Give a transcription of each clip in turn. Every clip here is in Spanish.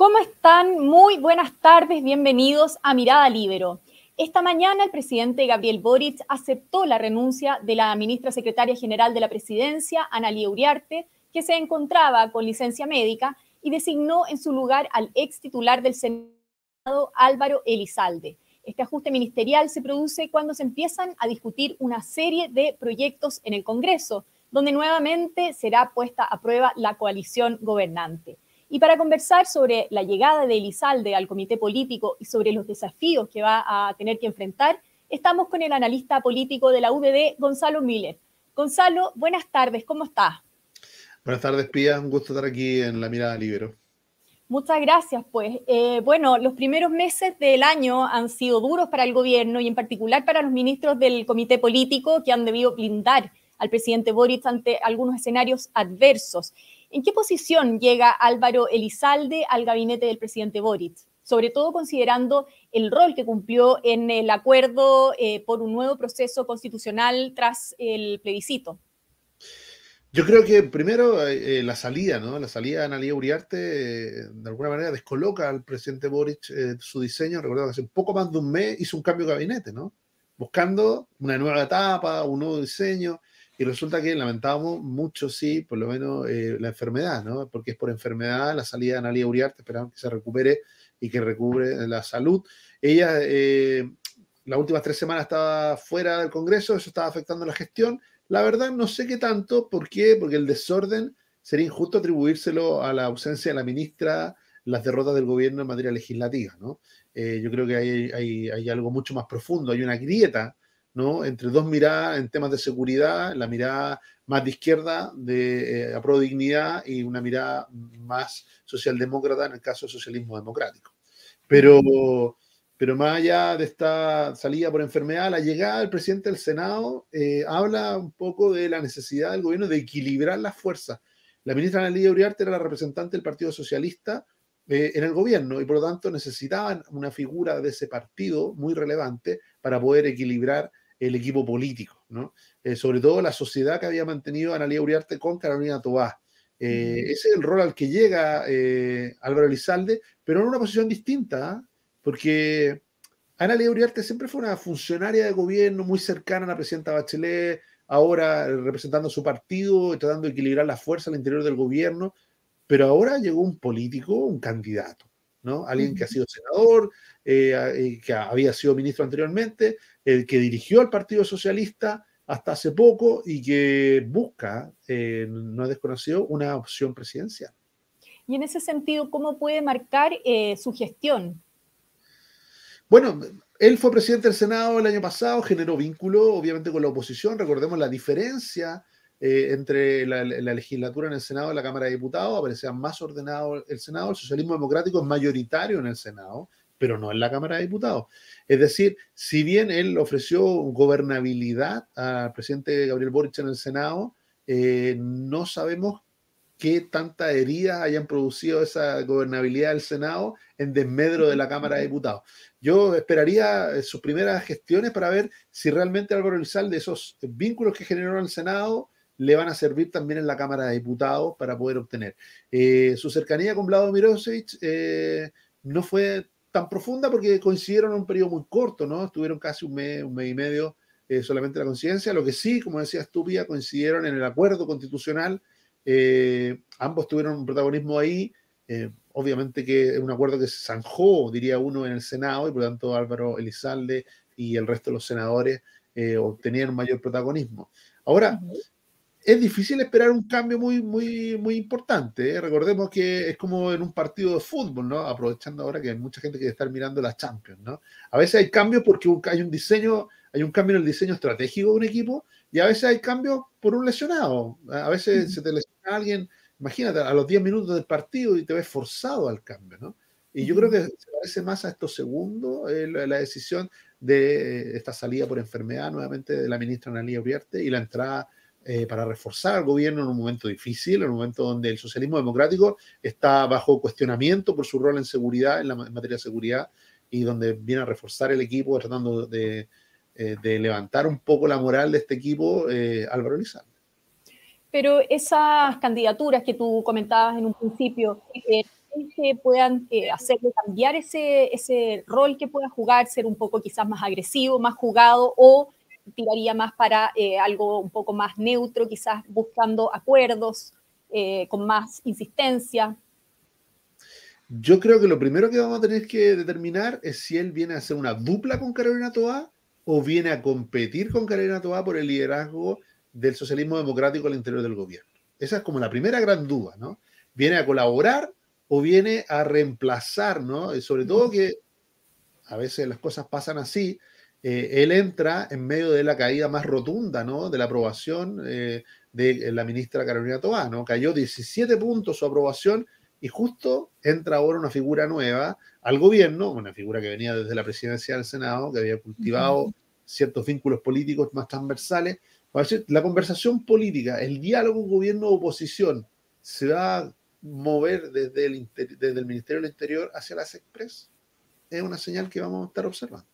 ¿Cómo están? Muy buenas tardes, bienvenidos a Mirada Libero. Esta mañana el presidente Gabriel Boric aceptó la renuncia de la ministra secretaria general de la presidencia, Analia Uriarte, que se encontraba con licencia médica y designó en su lugar al ex titular del Senado, Álvaro Elizalde. Este ajuste ministerial se produce cuando se empiezan a discutir una serie de proyectos en el Congreso, donde nuevamente será puesta a prueba la coalición gobernante. Y para conversar sobre la llegada de Elizalde al comité político y sobre los desafíos que va a tener que enfrentar, estamos con el analista político de la UBD, Gonzalo Miller. Gonzalo, buenas tardes, ¿cómo estás? Buenas tardes, Pía, un gusto estar aquí en La Mirada Libero. Muchas gracias, pues. Eh, bueno, los primeros meses del año han sido duros para el gobierno y en particular para los ministros del comité político que han debido blindar al presidente Boric ante algunos escenarios adversos. ¿En qué posición llega Álvaro Elizalde al gabinete del presidente Boric? Sobre todo considerando el rol que cumplió en el acuerdo eh, por un nuevo proceso constitucional tras el plebiscito. Yo creo que primero eh, la salida, ¿no? La salida de Analia Uriarte eh, de alguna manera descoloca al presidente Boric su diseño. Recuerdo que hace poco más de un mes hizo un cambio de gabinete, ¿no? Buscando una nueva etapa, un nuevo diseño. Y resulta que lamentamos mucho, sí, por lo menos eh, la enfermedad, ¿no? Porque es por enfermedad la salida de Analia Uriarte, esperamos que se recupere y que recubre la salud. Ella, eh, las últimas tres semanas estaba fuera del Congreso, eso estaba afectando la gestión. La verdad, no sé qué tanto, ¿por qué? Porque el desorden sería injusto atribuírselo a la ausencia de la ministra, las derrotas del gobierno en materia legislativa, ¿no? Eh, yo creo que hay, hay algo mucho más profundo, hay una grieta ¿no? Entre dos miradas en temas de seguridad, la mirada más de izquierda de eh, dignidad y una mirada más socialdemócrata en el caso del socialismo democrático. Pero, pero más allá de esta salida por enfermedad, la llegada del presidente del Senado eh, habla un poco de la necesidad del gobierno de equilibrar las fuerzas. La ministra Analia Uriarte era la representante del Partido Socialista eh, en el gobierno y por lo tanto necesitaban una figura de ese partido muy relevante para poder equilibrar el equipo político, ¿no? Eh, sobre todo la sociedad que había mantenido Analia Uriarte con Carolina Tobá. Eh, ese es el rol al que llega eh, Álvaro Elizalde, pero en una posición distinta, ¿ah? porque Analia Uriarte siempre fue una funcionaria de gobierno muy cercana a la presidenta Bachelet, ahora representando su partido tratando de equilibrar las fuerzas al interior del gobierno, pero ahora llegó un político, un candidato, ¿no? Alguien que ha sido senador, que había sido ministro anteriormente, el que dirigió al Partido Socialista hasta hace poco y que busca, eh, no es desconocido, una opción presidencial. Y en ese sentido, ¿cómo puede marcar eh, su gestión? Bueno, él fue presidente del Senado el año pasado, generó vínculo, obviamente, con la oposición. Recordemos la diferencia eh, entre la, la, legislatura en el Senado y la Cámara de Diputados. Aparecía más ordenado el Senado. El socialismo democrático es mayoritario en el Senado pero no en la Cámara de Diputados. Es decir, si bien él ofreció gobernabilidad al presidente Gabriel Boric en el Senado, eh, no sabemos qué tanta herida hayan producido esa gobernabilidad del Senado en desmedro de la Cámara de Diputados. Yo esperaría eh, sus primeras gestiones para ver si realmente Álvaro de esos vínculos que generó en el Senado, le van a servir también en la Cámara de Diputados para poder obtener. Eh, su cercanía con Vlado Mirosevic no fue tan profunda porque coincidieron en un periodo muy corto, ¿no? Estuvieron casi un mes, un mes y medio eh, solamente la coincidencia. Lo que sí, como decía Estúpida, coincidieron en el acuerdo constitucional. Eh, ambos tuvieron un protagonismo ahí. Eh, obviamente que es un acuerdo que se zanjó, diría uno, en el Senado y por lo tanto Álvaro Elizalde y el resto de los senadores obtenían un mayor protagonismo. Ahora, es difícil esperar un cambio muy, muy, muy importante. ¿eh? Recordemos que es como en un partido de fútbol, ¿no? Aprovechando ahora que hay mucha gente que estar mirando las Champions, ¿no? A veces hay cambios porque hay un diseño, hay un cambio en el diseño estratégico de un equipo y a veces hay cambios por un lesionado. A veces se te lesiona alguien, imagínate, a los 10 minutos del partido y te ves forzado al cambio, ¿no? Y yo creo que se parece más a estos segundos eh, la, decisión de esta salida por enfermedad nuevamente de la ministra Analia Uriarte y la entrada eh, para reforzar al gobierno en un momento difícil, en un momento donde el socialismo democrático está bajo cuestionamiento por su rol en seguridad, en, la, materia de seguridad, y donde viene a reforzar el equipo tratando de, eh, levantar un poco la moral de este equipo, eh, Álvaro Pero esas candidaturas que tú comentabas en un principio, que puedan eh, hacerle cambiar ese, ese rol que pueda jugar, ser un poco quizás más agresivo, más jugado o tiraría más para eh, algo un poco más neutro, quizás buscando acuerdos eh, con más insistencia? Yo creo que lo primero que vamos a tener que determinar es si él viene a hacer una dupla con Carolina Toá o viene a competir con Carolina Toá por el liderazgo del socialismo democrático al interior del gobierno. Esa es como la primera gran duda, ¿no? ¿Viene a colaborar o viene a reemplazar, ¿no? Sobre todo que a veces las cosas pasan así, eh, él entra en medio de la caída más rotunda, ¿no? De la aprobación eh, de la ministra Carolina ¿no? Cayó 17 puntos su aprobación y justo entra ahora una figura nueva al gobierno, una figura que venía desde la presidencia del Senado, que había cultivado ciertos vínculos políticos más transversales. La conversación política, el diálogo gobierno-oposición, se va a mover desde el, desde el Ministerio del Interior hacia las Express. Es una señal que vamos a estar observando.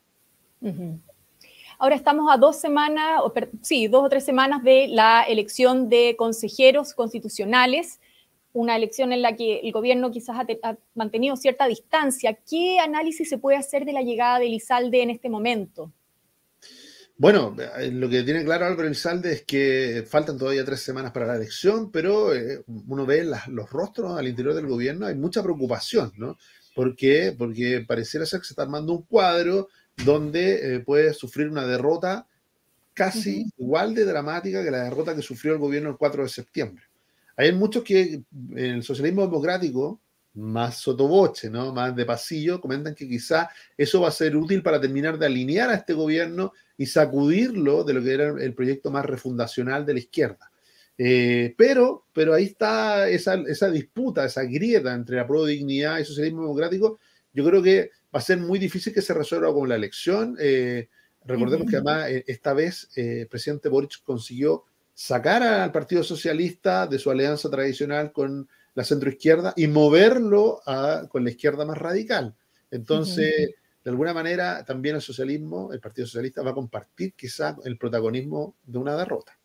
Ahora estamos a dos semanas, o sí, dos o tres semanas de la elección de consejeros constitucionales una elección en la que el gobierno quizás ha, mantenido cierta distancia. ¿Qué análisis se puede hacer de la llegada de Elizalde en este momento? Bueno, eh, lo que tiene claro Álvaro Elizalde es que faltan todavía tres semanas para la elección, pero eh, uno ve los rostros al interior del gobierno, hay mucha preocupación, ¿no? ¿Por qué? Porque pareciera ser que se está armando un cuadro donde eh, puede sufrir una derrota casi igual de dramática que la derrota que sufrió el gobierno el 4 de septiembre. Hay muchos que en el socialismo democrático, más sotoboche, ¿no? más de pasillo, comentan que quizá eso va a ser útil para terminar de alinear a este gobierno y sacudirlo de lo que era el proyecto más refundacional de la izquierda. Eh, pero, pero ahí está esa, esa, disputa, esa grieta entre la pro dignidad y el socialismo democrático. Yo creo que va a ser muy difícil que se resuelva con la elección. Eh, recordemos que además eh, esta vez el presidente Boric consiguió sacar al Partido Socialista de su alianza tradicional con la centroizquierda y moverlo con la izquierda más radical. Entonces, de alguna manera, también el socialismo, el Partido Socialista, va a compartir quizá el protagonismo de una derrota.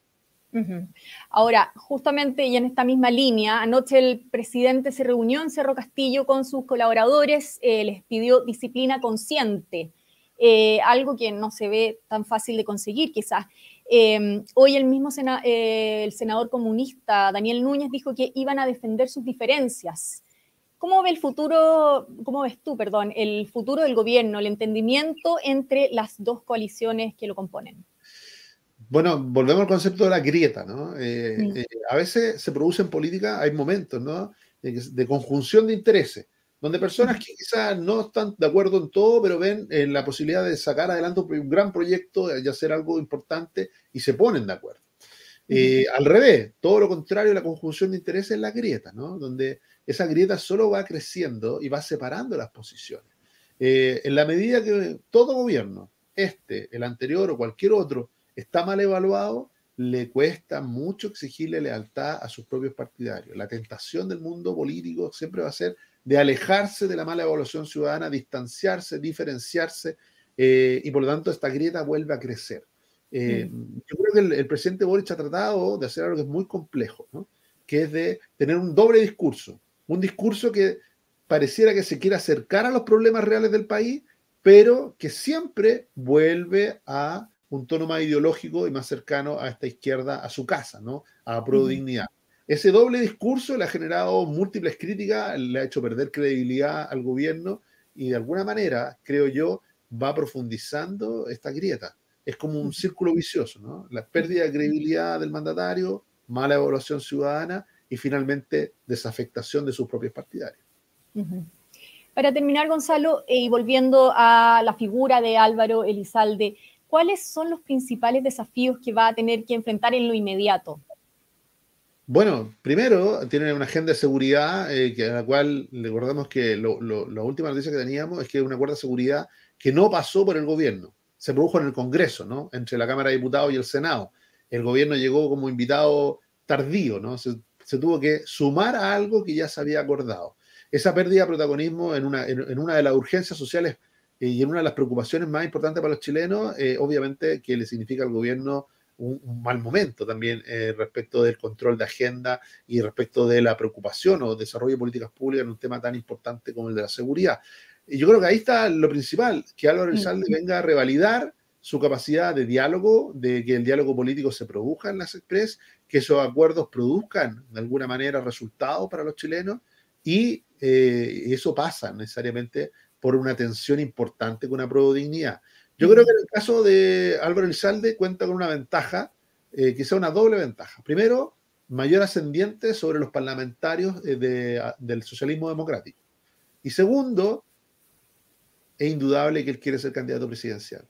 Ahora, justamente y en esta misma línea, anoche el presidente se reunió en Cerro Castillo con sus colaboradores, eh, les pidió disciplina consciente, eh, algo que no se ve tan fácil de conseguir quizás. Em, hoy el mismo eh, el senador comunista Daniel Núñez dijo que iban a defender sus diferencias. ¿Cómo ve el futuro, cómo ves tú, perdón, el futuro del gobierno, el entendimiento entre las dos coaliciones que lo componen? Bueno, volvemos al concepto de la grieta, ¿no? Eh, eh, a veces se produce en política, hay momentos, ¿no? de conjunción de intereses donde personas que quizás no están de acuerdo en todo, pero ven eh, la posibilidad de sacar adelante un gran proyecto y hacer algo importante y se ponen de acuerdo. Eh, al revés, todo lo contrario, la conjunción de intereses es la grieta, ¿no? Donde esa grieta solo va creciendo y va separando las posiciones. En la medida que todo gobierno, este, el anterior o cualquier otro, está mal evaluado, le cuesta mucho exigirle lealtad a sus propios partidarios. La tentación del mundo político siempre va a ser de alejarse de la mala evaluación ciudadana, distanciarse, diferenciarse, eh, y por lo tanto esta grieta vuelve a crecer. Eh, mm. Yo creo que el, presidente Boric ha tratado de hacer algo que es muy complejo, que es de tener un doble discurso, un discurso que pareciera que se quiere acercar a los problemas reales del país, pero que siempre vuelve a un tono más ideológico y más cercano a esta izquierda, a su casa, ¿no? A pro dignidad. Ese doble discurso le ha generado múltiples críticas, le ha hecho perder credibilidad al gobierno y de alguna manera, creo yo, va profundizando esta grieta. Es como un círculo vicioso, ¿no? La pérdida de credibilidad del mandatario, mala evaluación ciudadana y finalmente desafectación de sus propios partidarios. Para terminar, Gonzalo, eh, y volviendo a la figura de Álvaro Elizalde, ¿cuáles son los principales desafíos que va a tener que enfrentar en lo inmediato? Bueno, primero tienen una agenda de seguridad, eh, a la cual recordamos que la última noticia que teníamos es que una acuerdo de seguridad que no pasó por el gobierno, se produjo en el Congreso, ¿no? Entre la Cámara de Diputados y el Senado. El gobierno llegó como invitado tardío, ¿no? Se, tuvo que sumar a algo que ya se había acordado. Esa pérdida de protagonismo en una, en, una de las urgencias sociales y en una de las preocupaciones más importantes para los chilenos, eh, obviamente que le significa al gobierno un, mal momento también eh, respecto del control de agenda y respecto de la preocupación o desarrollo de políticas públicas en un tema tan importante como el de la seguridad. Y yo creo que ahí está lo principal, que Álvaro Elizalde venga a revalidar su capacidad de diálogo, de que el diálogo político se produzca en las Express, que esos acuerdos produzcan de alguna manera resultados para los chilenos y eh, eso pasa necesariamente por una tensión importante con una prueba de dignidad. Yo creo que en el caso de Álvaro Elizalde cuenta con una ventaja, eh, quizá una doble ventaja. Primero, mayor ascendiente sobre los parlamentarios eh, del socialismo democrático. Y segundo, es indudable que él quiere ser candidato presidencial.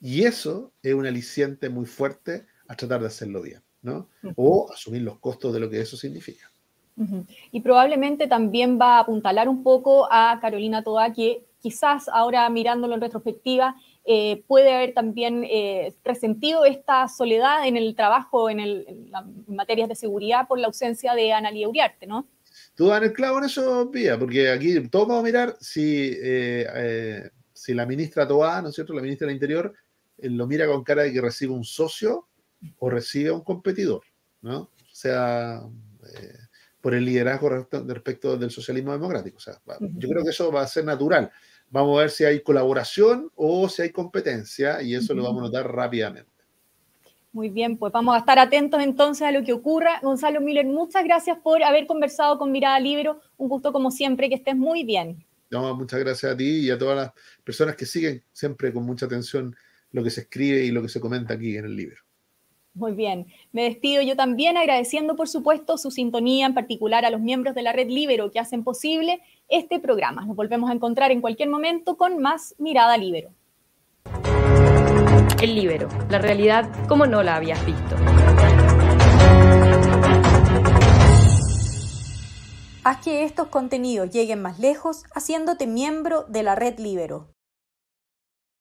Y eso es un aliciente muy fuerte a tratar de hacerlo bien, ¿no? O asumir los costos de lo que eso significa. Y probablemente también va a apuntalar un poco a Carolina Toa, que quizás ahora mirándolo en retrospectiva, eh, puede haber también eh, resentido esta soledad en el trabajo en, el, materias de seguridad por la ausencia de Analia Uriarte, ¿no? Tú dan el clavo en eso, Pía, porque aquí todos vamos a mirar si, eh, si la ministra Toa, ¿no es cierto?, la ministra del Interior, lo mira con cara de que recibe un socio o recibe un competidor, ¿no? O sea, por el liderazgo respecto del socialismo democrático. O sea, yo creo que eso va a ser natural. Vamos a ver si hay colaboración o si hay competencia y eso lo vamos a notar rápidamente. Muy bien, pues vamos a estar atentos entonces a lo que ocurra. Gonzalo Miller, muchas gracias por haber conversado con Mirada Libro. Un gusto como siempre, que estés muy bien. No, muchas gracias a ti y a todas las personas que siguen siempre con mucha atención lo que se escribe y lo que se comenta aquí en el libro. Muy bien, me despido yo también agradeciendo por supuesto su sintonía, en particular a los miembros de la red Libero que hacen posible este programa. Nos volvemos a encontrar en cualquier momento con más Mirada Libero. El Libero, la realidad como no la habías visto. Haz que estos contenidos lleguen más lejos haciéndote miembro de la red Libero.